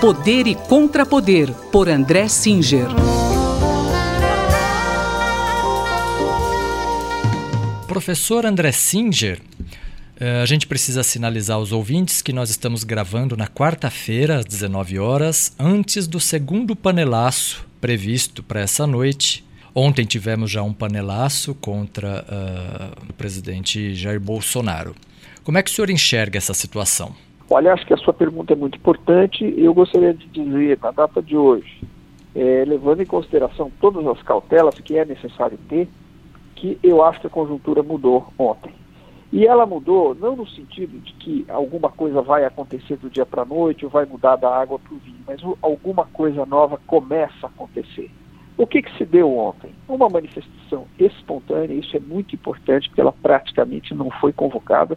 Poder e Contrapoder, por André Singer. Professor André Singer, eh, a gente precisa sinalizar aos ouvintes que nós estamos gravando na quarta-feira, às 19 horas, antes do segundo panelaço previsto para essa noite. Ontem tivemos já um panelaço contra uh, o presidente Jair Bolsonaro. Como é que o senhor enxerga essa situação? Olha, acho que a sua pergunta é muito importante e eu gostaria de dizer, na data de hoje, é, levando em consideração todas as cautelas que é necessário ter, que eu acho que a conjuntura mudou ontem. E ela mudou não no sentido de que alguma coisa vai acontecer do dia para a noite ou vai mudar da água para o vinho, mas alguma coisa nova começa a acontecer. O que, que se deu ontem? Uma manifestação espontânea, isso é muito importante, porque ela praticamente não foi convocada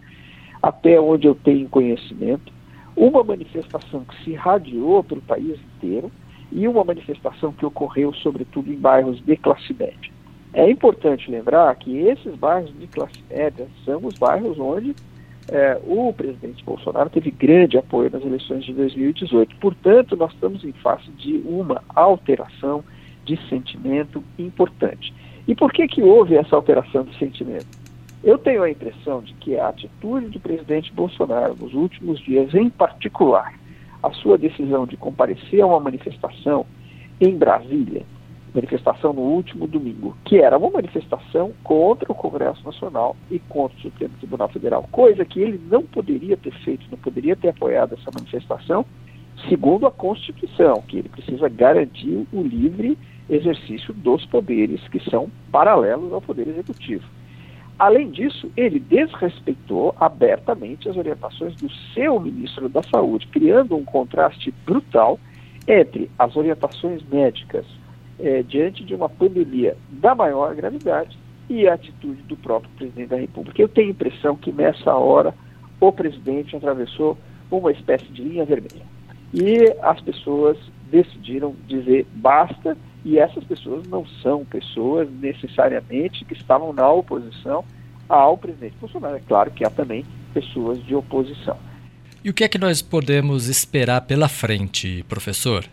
até onde eu tenho conhecimento, uma manifestação que se irradiou para o país inteiro e uma manifestação que ocorreu, sobretudo, em bairros de classe média. É importante lembrar que esses bairros de classe média são os bairros onde é, o presidente Bolsonaro teve grande apoio nas eleições de 2018. Portanto, nós estamos em face de uma alteração de sentimento importante. E por que, que houve essa alteração de sentimento? Eu tenho a impressão de que a atitude do presidente Bolsonaro nos últimos dias, em particular, a sua decisão de comparecer a uma manifestação em Brasília, manifestação no último domingo, que era uma manifestação contra o Congresso Nacional e contra o Supremo Tribunal Federal, coisa que ele não poderia ter feito, não poderia ter apoiado essa manifestação, segundo a Constituição, que ele precisa garantir o livre exercício dos poderes que são paralelos ao Poder Executivo. Além disso, ele desrespeitou abertamente as orientações do seu ministro da Saúde, criando um contraste brutal entre as orientações médicas eh, diante de uma pandemia da maior gravidade e a atitude do próprio presidente da República. Eu tenho a impressão que nessa hora o presidente atravessou uma espécie de linha vermelha. E as pessoas decidiram dizer basta e essas pessoas não são pessoas necessariamente que estavam na oposição ao presidente Bolsonaro. É claro que há também pessoas de oposição. E o que é que nós podemos esperar pela frente, professor?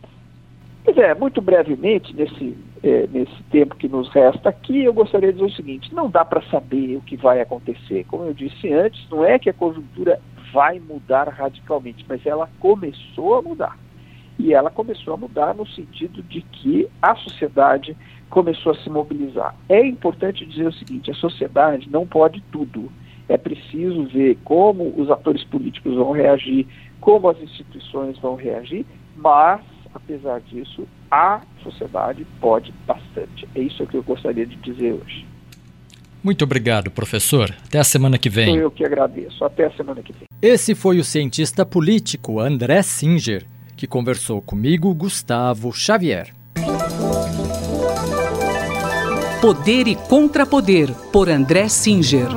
Pois é, muito brevemente, nesse, é, nesse tempo que nos resta aqui, eu gostaria de dizer o seguinte: não dá para saber o que vai acontecer. Como eu disse antes, não é que a conjuntura vai mudar radicalmente, mas ela começou a mudar. E ela começou a mudar no sentido de que a sociedade começou a se mobilizar. É importante dizer o seguinte: a sociedade não pode tudo. É preciso ver como os atores políticos vão reagir, como as instituições vão reagir, mas, apesar disso, a sociedade pode bastante. É isso que eu gostaria de dizer hoje. Muito obrigado, professor. Até a semana que vem. Eu que agradeço. Até a semana que vem. Esse foi o cientista político André Singer que conversou comigo, Gustavo Xavier. Poder e Contrapoder, por André Singer.